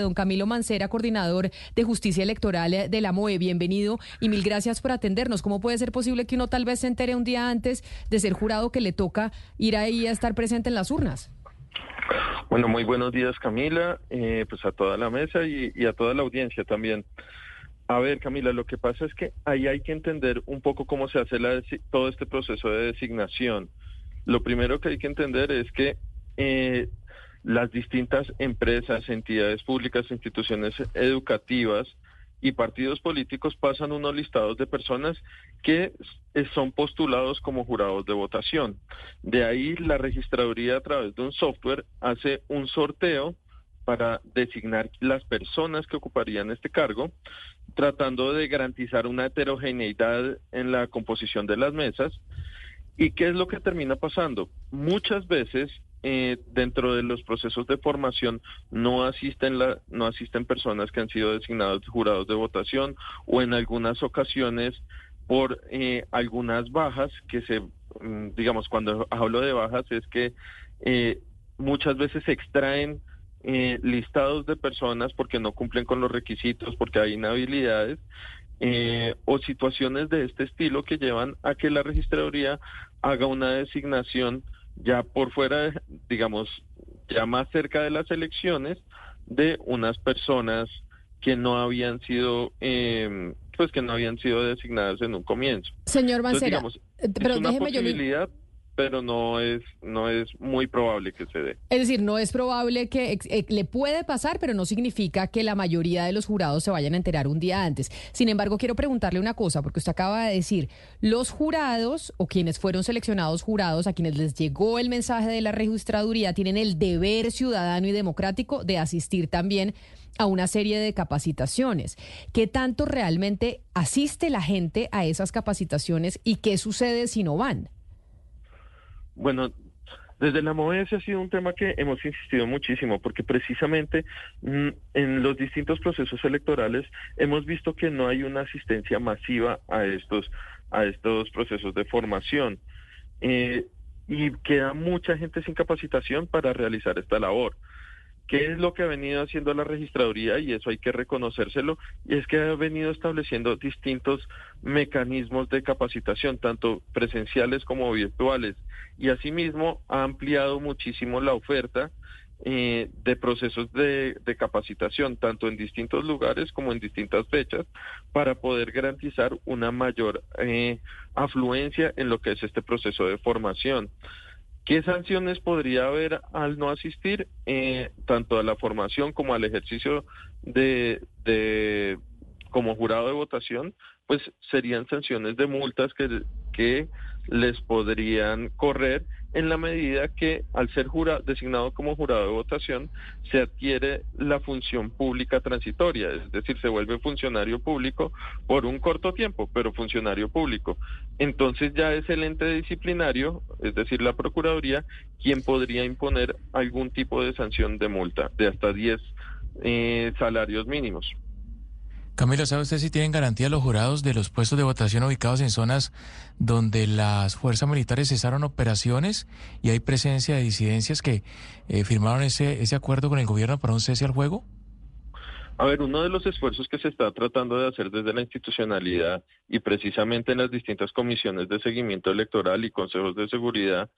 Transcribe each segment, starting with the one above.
Don Camilo Mancera, coordinador de justicia electoral de la MOE, bienvenido y mil gracias por atendernos. ¿Cómo puede ser posible que uno tal vez se entere un día antes de ser jurado que le toca ir ahí a estar presente en las urnas? Bueno, muy buenos días Camila, eh, pues a toda la mesa y, a toda la audiencia también. A ver, Camila, lo que pasa es que ahí hay que entender un poco cómo se hace todo este proceso de designación. Lo primero que hay que entender es que eh, las distintas empresas, entidades públicas, instituciones educativas y partidos políticos pasan unos listados de personas que son postulados como jurados de votación. De ahí la registraduría a través de un software hace un sorteo para designar las personas que ocuparían este cargo, tratando de garantizar una heterogeneidad en la composición de las mesas. ¿Y qué es lo que termina pasando? Muchas veces eh, dentro de los procesos de formación no asisten la, no asisten personas que han sido designados jurados de votación o en algunas ocasiones por eh, algunas bajas que se mm, digamos cuando hablo de bajas es que eh, muchas veces se extraen listados de personas porque no cumplen con los requisitos porque hay inhabilidades o situaciones de este estilo que llevan a que la registraduría haga una designación ya por fuera, digamos, ya más cerca de las elecciones, de unas personas que no habían sido, eh, pues que no habían sido designadas en un comienzo. Señor Mancera, eh, pero es una posibilidad, pero no es no es muy probable que se dé. Es decir, no es probable que eh, le puede pasar, pero no significa que la mayoría de los jurados se vayan a enterar un día antes. Sin embargo, quiero preguntarle una cosa, porque usted acaba de decir, los jurados o quienes fueron seleccionados jurados, a quienes les llegó el mensaje de la registraduría, tienen el deber ciudadano y democrático de asistir también a una serie de capacitaciones. ¿Qué tanto realmente asiste la gente a esas capacitaciones y qué sucede si no van? Bueno, desde la MOE ha sido un tema que hemos insistido muchísimo porque precisamente mm, en los distintos procesos electorales hemos visto que no hay una asistencia masiva a estos a estos procesos de formación eh, y queda mucha gente sin capacitación para realizar esta labor. ¿Qué es lo que ha venido haciendo la registraduría? Y eso hay que reconocérselo, y es que ha venido estableciendo distintos mecanismos de capacitación, tanto presenciales como virtuales, y asimismo ha ampliado muchísimo la oferta eh, de procesos de, capacitación, tanto en distintos lugares como en distintas fechas, para poder garantizar una mayor eh, afluencia en lo que es este proceso de formación. ¿Qué sanciones podría haber al no asistir eh, tanto a la formación como al ejercicio de, de como jurado de votación? Pues serían sanciones de multas que, que les podrían correr en la medida que al ser designado como jurado de votación se adquiere la función pública transitoria, es decir, se vuelve funcionario público por un corto tiempo, pero funcionario público. Entonces ya es el ente disciplinario, es decir, la Procuraduría, quien podría imponer algún tipo de sanción de multa de hasta 10 eh, salarios mínimos. Camilo, ¿sabe usted si tienen garantía los jurados de los puestos de votación ubicados en zonas donde las fuerzas militares cesaron operaciones y hay presencia de disidencias que eh, firmaron ese, ese acuerdo con el gobierno para un cese al juego? A ver, uno de los esfuerzos que se está tratando de hacer desde la institucionalidad y precisamente en las distintas comisiones de seguimiento electoral y consejos de seguridad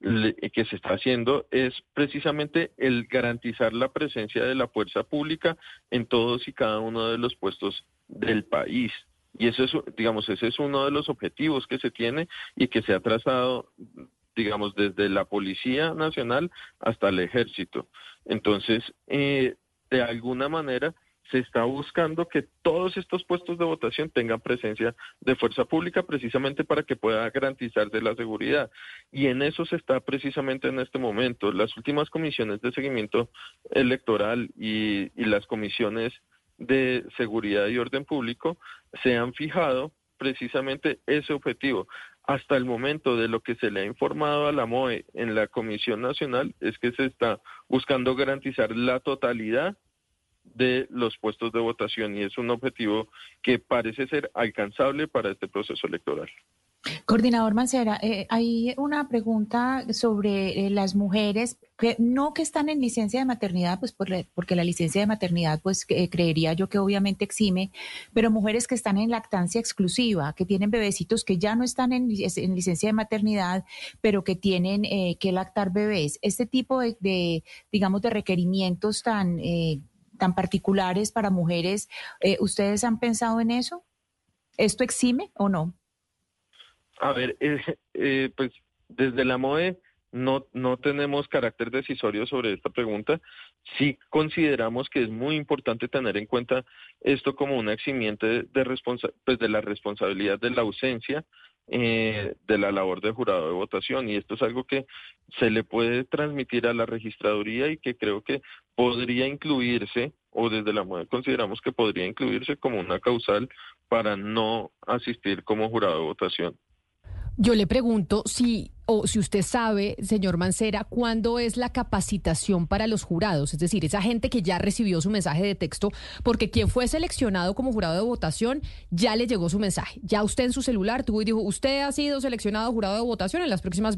que se está haciendo es precisamente el garantizar la presencia de la fuerza pública en todos y cada uno de los puestos del país. Y eso es, digamos, ese es uno de los objetivos que se tiene y que se ha trazado, digamos, desde la Policía Nacional hasta el Ejército. Entonces, eh, de alguna manera, se está buscando que todos estos puestos de votación tengan presencia de fuerza pública precisamente para que pueda garantizarse la seguridad. Y en eso se está precisamente en este momento. Las últimas comisiones de seguimiento electoral y, y las comisiones de seguridad y orden público se han fijado precisamente ese objetivo. Hasta el momento de lo que se le ha informado a la MOE en la Comisión Nacional es que se está buscando garantizar la totalidad de los puestos de votación y es un objetivo que parece ser alcanzable para este proceso electoral. Coordinador Mancera, eh, hay una pregunta sobre eh, las mujeres que no que están en licencia de maternidad, pues porque la licencia de maternidad, pues creería yo que obviamente exime, pero mujeres que están en lactancia exclusiva, que tienen bebecitos que ya no están en, licencia de maternidad, pero que tienen eh, que lactar bebés. Este tipo de, digamos, de requerimientos tan, tan particulares para mujeres, ¿ustedes han pensado en eso? ¿Esto exime o no? A ver, eh, eh, pues desde la MOE no, no tenemos carácter decisorio sobre esta pregunta. Sí consideramos que es muy importante tener en cuenta esto como un eximiente de, pues de la responsabilidad de la ausencia eh, de la labor de jurado de votación y esto es algo que se le puede transmitir a la registraduría y que creo que podría incluirse o desde la MOE consideramos que podría incluirse como una causal para no asistir como jurado de votación. Yo le pregunto si o si usted sabe, señor Mancera, cuándo es la capacitación para los jurados, es decir, esa gente que ya recibió su mensaje de texto, porque quien fue seleccionado como jurado de votación ya le llegó su mensaje. Ya usted en su celular tuvo y dijo, usted ha sido seleccionado jurado de votación en las próximas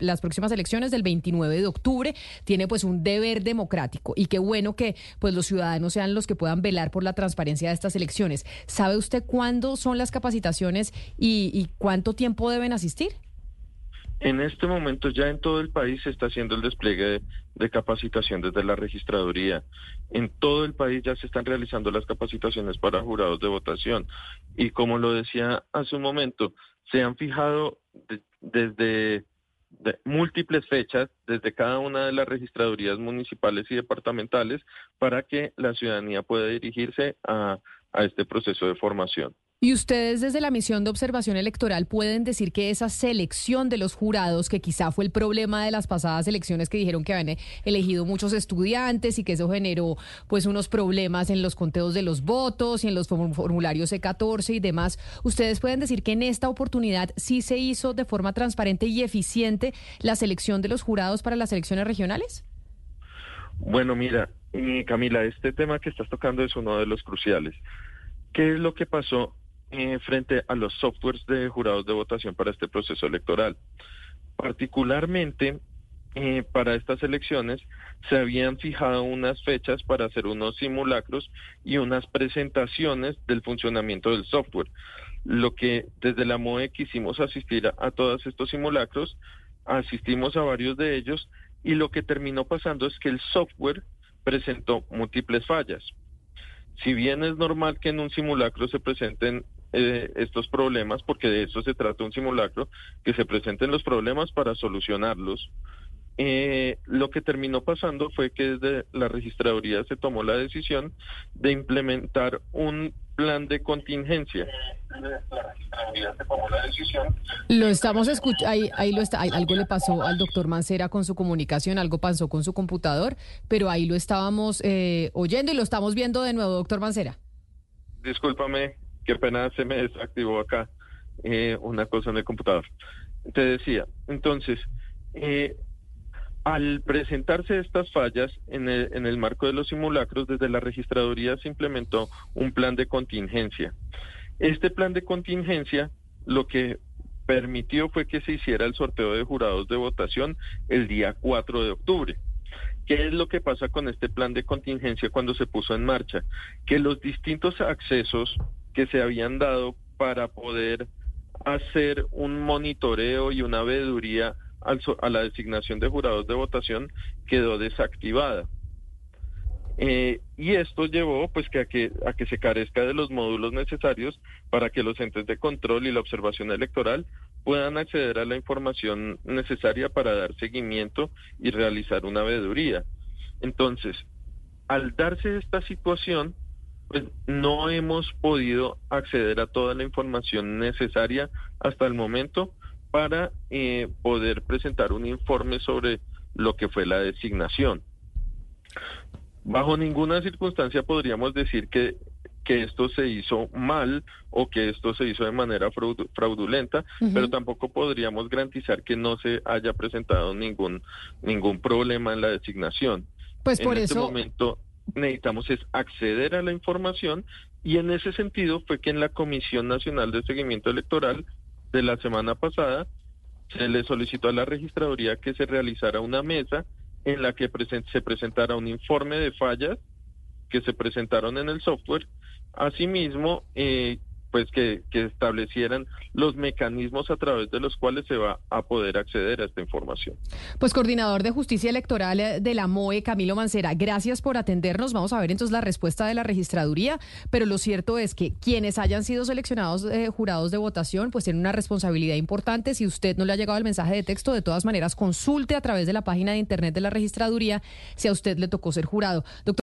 las próximas elecciones del 29 de octubre, tiene pues un deber democrático y qué bueno que pues los ciudadanos sean los que puedan velar por la transparencia de estas elecciones. ¿Sabe usted cuándo son las capacitaciones y cuánto tiempo deben asistir? En este momento ya en todo el país se está haciendo el despliegue de, capacitación desde la registraduría. En todo el país ya se están realizando las capacitaciones para jurados de votación. Y como lo decía hace un momento, se han fijado desde múltiples fechas desde cada una de las registradurías municipales y departamentales para que la ciudadanía pueda dirigirse a este proceso de formación. Y ustedes desde la misión de observación electoral pueden decir que esa selección de los jurados, que quizá fue el problema de las pasadas elecciones que dijeron que habían elegido muchos estudiantes y que eso generó pues unos problemas en los conteos de los votos y en los formularios E14 y demás, ustedes pueden decir que en esta oportunidad sí se hizo de forma transparente y eficiente la selección de los jurados para las elecciones regionales? Bueno, mira, Camila, este tema que estás tocando es uno de los cruciales. ¿Qué es lo que pasó eh, frente a los softwares de jurados de votación para este proceso electoral. Particularmente eh, para estas elecciones se habían fijado unas fechas para hacer unos simulacros y unas presentaciones del funcionamiento del software. Lo que desde la MOE quisimos asistir a, a todos estos simulacros, asistimos a varios de ellos y lo que terminó pasando es que el software presentó múltiples fallas. Si bien es normal que en un simulacro se presenten eh, estos problemas, porque de eso se trata un simulacro, que se presenten los problemas para solucionarlos. Eh, lo que terminó pasando fue que desde la registraduría se tomó la decisión de implementar un plan de contingencia. Lo estamos escuchando, ahí, ahí, lo está, algo le pasó al doctor Mancera con su comunicación, algo pasó con su computador, pero ahí lo estábamos eh, oyendo y lo estamos viendo de nuevo, doctor Mancera. Discúlpame, qué pena se me desactivó acá eh, una cosa en el computador. Te decía, entonces, eh, al presentarse estas fallas en el, en el marco de los simulacros, desde la registraduría se implementó un plan de contingencia. Este plan de contingencia lo que permitió fue que se hiciera el sorteo de jurados de votación el día 4 de octubre. ¿Qué es lo que pasa con este plan de contingencia cuando se puso en marcha? Que los distintos accesos que se habían dado para poder hacer un monitoreo y una veeduría a la designación de jurados de votación quedó desactivada. Eh, y esto llevó pues que a, que a que se carezca de los módulos necesarios para que los entes de control y la observación electoral puedan acceder a la información necesaria para dar seguimiento y realizar una veeduría. Entonces, al darse esta situación, pues no hemos podido acceder a toda la información necesaria hasta el momento para eh, poder presentar un informe sobre lo que fue la designación. Bajo ninguna circunstancia podríamos decir que, que esto se hizo mal o que esto se hizo de manera fraudulenta, pero tampoco podríamos garantizar que no se haya presentado ningún, ningún problema en la designación. Pues por este momento necesitamos es acceder a la información y en ese sentido fue que en la Comisión Nacional de Seguimiento Electoral de la semana pasada, se le solicitó a la registraduría que se realizara una mesa en la que se presentara un informe de fallas que se presentaron en el software. Asimismo, eh, pues que, establecieran los mecanismos a través de los cuales se va a poder acceder a esta información. Pues coordinador de justicia electoral eh, de la MOE, Camilo Mancera, gracias por atendernos. Vamos a ver entonces la respuesta de la registraduría, pero lo cierto es que quienes hayan sido seleccionados eh, jurados de votación, pues tienen una responsabilidad importante. Si usted no le ha llegado el mensaje de texto, de todas maneras consulte a través de la página de internet de la registraduría si a usted le tocó ser jurado. Doctor